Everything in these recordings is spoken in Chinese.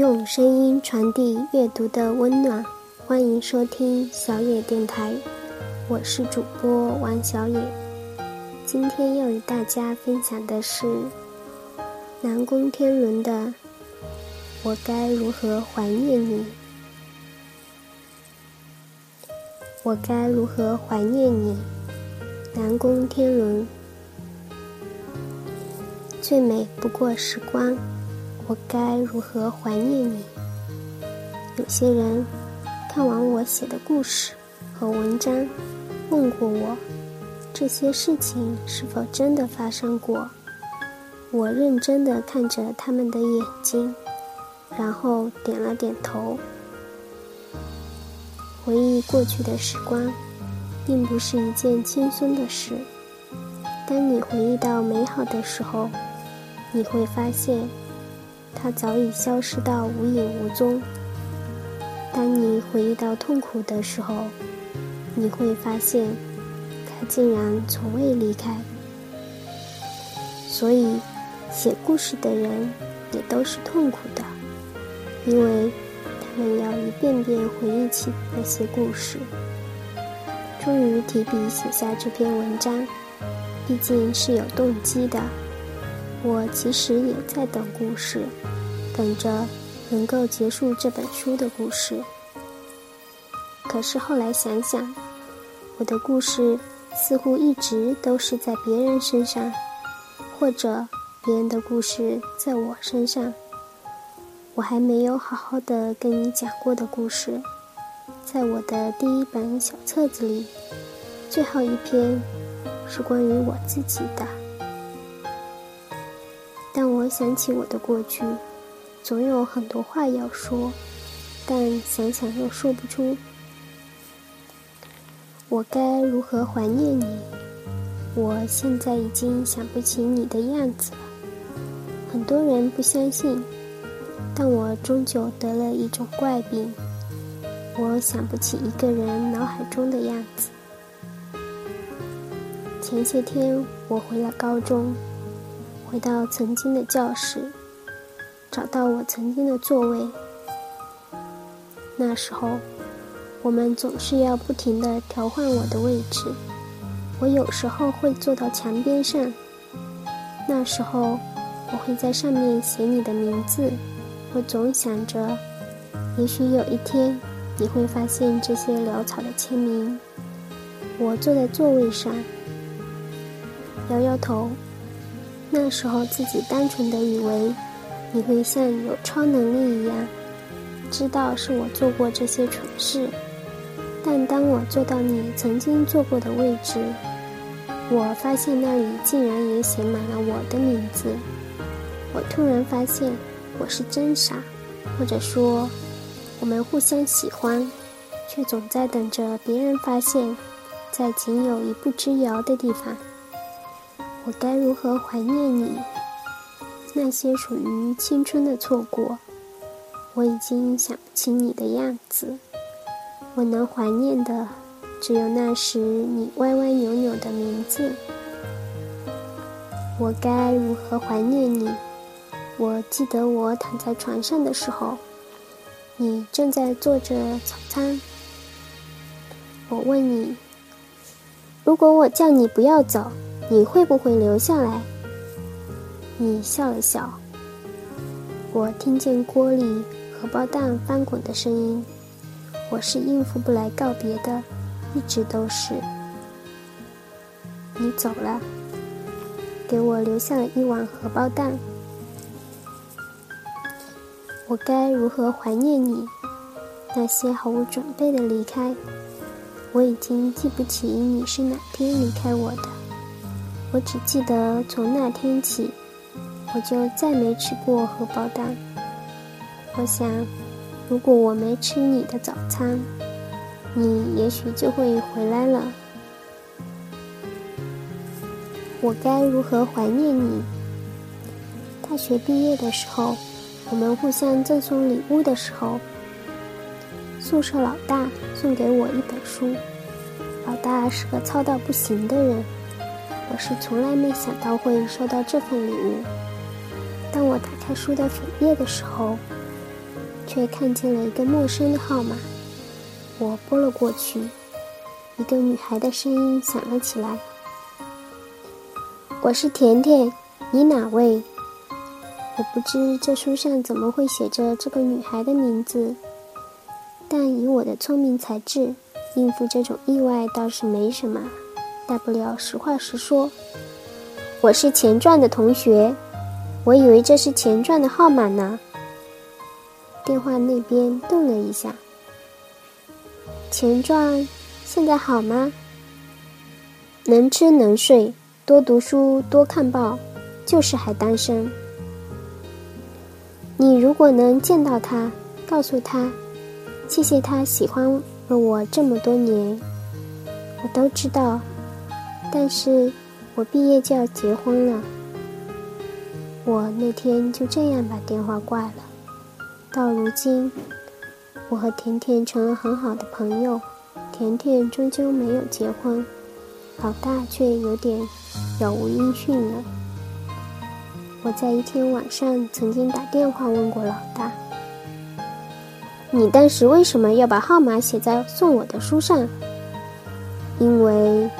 用声音传递阅读的温暖，欢迎收听小野电台，我是主播王小野。今天要与大家分享的是南宫天伦的《我该如何怀念你》。我该如何怀念你？南宫天伦。最美不过时光。我该如何怀念你？有些人看完我写的故事和文章，问过我这些事情是否真的发生过。我认真的看着他们的眼睛，然后点了点头。回忆过去的时光，并不是一件轻松的事。当你回忆到美好的时候，你会发现。它早已消失到无影无踪。当你回忆到痛苦的时候，你会发现，它竟然从未离开。所以，写故事的人也都是痛苦的，因为他们要一遍遍回忆起那些故事。终于提笔写下这篇文章，毕竟是有动机的。我其实也在等故事，等着能够结束这本书的故事。可是后来想想，我的故事似乎一直都是在别人身上，或者别人的故事在我身上。我还没有好好的跟你讲过的故事，在我的第一本小册子里，最后一篇是关于我自己的。想起我的过去，总有很多话要说，但想想又说不出。我该如何怀念你？我现在已经想不起你的样子了。很多人不相信，但我终究得了一种怪病，我想不起一个人脑海中的样子。前些天我回了高中。回到曾经的教室，找到我曾经的座位。那时候，我们总是要不停地调换我的位置。我有时候会坐到墙边上，那时候我会在上面写你的名字。我总想着，也许有一天你会发现这些潦草的签名。我坐在座位上，摇摇头。那时候自己单纯的以为你会像有超能力一样，知道是我做过这些蠢事。但当我坐到你曾经坐过的位置，我发现那里竟然也写满了我的名字。我突然发现我是真傻，或者说我们互相喜欢，却总在等着别人发现，在仅有一步之遥的地方。我该如何怀念你？那些属于青春的错过，我已经想不起你的样子。我能怀念的，只有那时你歪歪扭扭的名字。我该如何怀念你？我记得我躺在床上的时候，你正在做着早餐。我问你：如果我叫你不要走？你会不会留下来？你笑了笑。我听见锅里荷包蛋翻滚的声音。我是应付不来告别的，一直都是。你走了，给我留下了一碗荷包蛋。我该如何怀念你？那些毫无准备的离开，我已经记不起你是哪天离开我的。我只记得从那天起，我就再没吃过荷包蛋。我想，如果我没吃你的早餐，你也许就会回来了。我该如何怀念你？大学毕业的时候，我们互相赠送礼物的时候，宿舍老大送给我一本书。老大是个糙到不行的人。我是从来没想到会收到这份礼物。当我打开书的扉页的时候，却看见了一个陌生的号码。我拨了过去，一个女孩的声音响了起来：“我是甜甜，你哪位？”我不知这书上怎么会写着这个女孩的名字，但以我的聪明才智，应付这种意外倒是没什么，大不了实话实说。我是钱传的同学，我以为这是钱传的号码呢。电话那边顿了一下。钱传现在好吗？能吃能睡，多读书多看报，就是还单身。你如果能见到他，告诉他，谢谢他喜欢了我这么多年，我都知道，但是我毕业就要结婚了。我那天就这样把电话挂了。到如今，我和甜甜成了很好的朋友，甜甜终究没有结婚，老大却有点杳无音讯了。我在一天晚上曾经打电话问过老大：“你当时为什么要把号码写在送我的书上？”“因为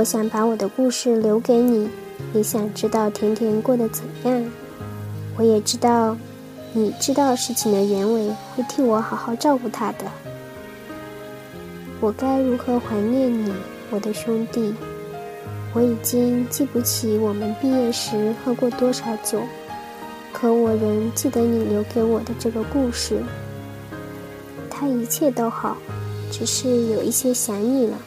我想把我的故事留给你，也想知道甜甜过得怎样。我也知道，你知道事情的原委，会替我好好照顾她的。我该如何怀念你，我的兄弟？”我已经记不起我们毕业时喝过多少酒，可我仍记得你留给我的这个故事。他一切都好，只是有一些想你了。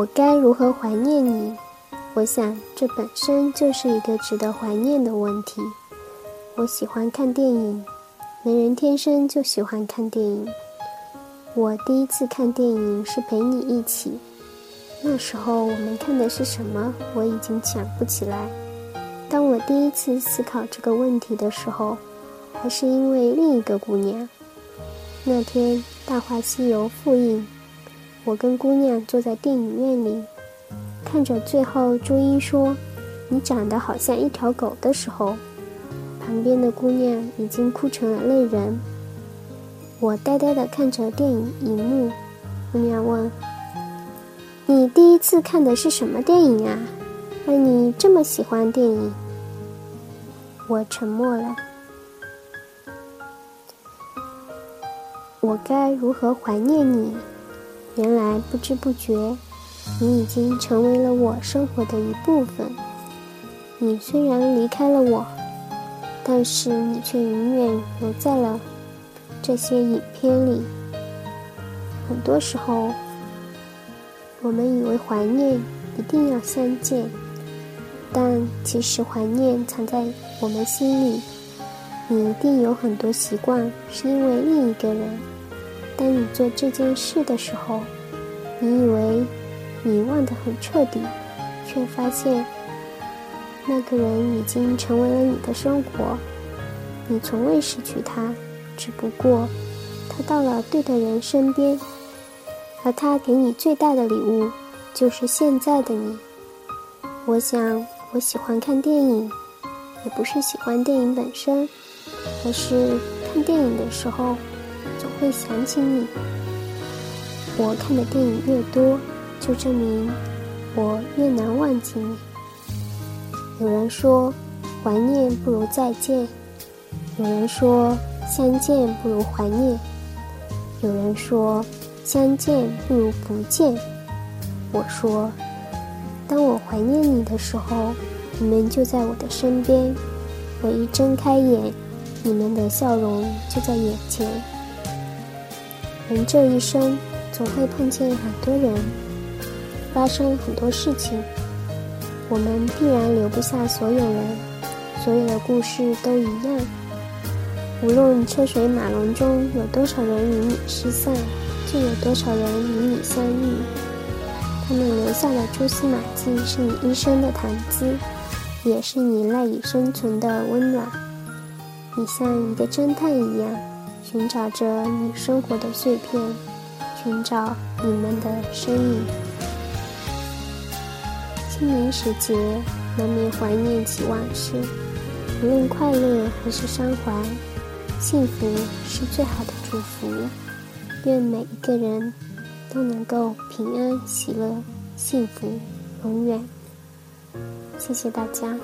我该如何怀念你？我想这本身就是一个值得怀念的问题。我喜欢看电影，没人天生就喜欢看电影。我第一次看电影是陪你一起，那时候我们看的是什么？我已经想不起来。当我第一次思考这个问题的时候，还是因为另一个姑娘。那天《大话西游》复映，我跟姑娘坐在电影院里，看着最后朱茵说：“你长得好像一条狗”的时候，旁边的姑娘已经哭成了泪人。我呆呆地看着电影荧幕，姑娘问：“你第一次看的是什么电影啊？让你这么喜欢电影？”我沉默了。我该如何怀念你？原来不知不觉，你已经成为了我生活的一部分。你虽然离开了我，但是你却永远留在了。这些影片里，很多时候，我们以为怀念一定要相见，但其实怀念藏在我们心里。你一定有很多习惯，是因为另一个人。当你做这件事的时候，你以为你忘得很彻底，却发现那个人已经成为了你的生活，你从未失去他。只不过，他到了对的人身边，而他给你最大的礼物，就是现在的你。我想，我喜欢看电影，也不是喜欢电影本身，而是看电影的时候，会想起你。我看的电影越多，就证明我越难忘记你。有人说，怀念不如再见；有人说。相见不如怀念。有人说，相见不如不见。我说，当我怀念你的时候，你们就在我的身边。我一睁开眼，你们的笑容就在眼前。人这一生，总会碰见很多人，发生很多事情。我们必然留不下所有人，所有的故事都一样。无论车水马龙中有多少人与你失散，就有多少人与你相遇。他们留下的蛛丝马迹，是你一生的谈资，也是你赖以生存的温暖。你像一个侦探一样，寻找着你生活的碎片，寻找你们的身影。清明时节，难免怀念起往事。无论快乐还是伤怀，幸福是最好的祝福。愿每一个人都能够平安、喜乐、幸福，永远。谢谢大家。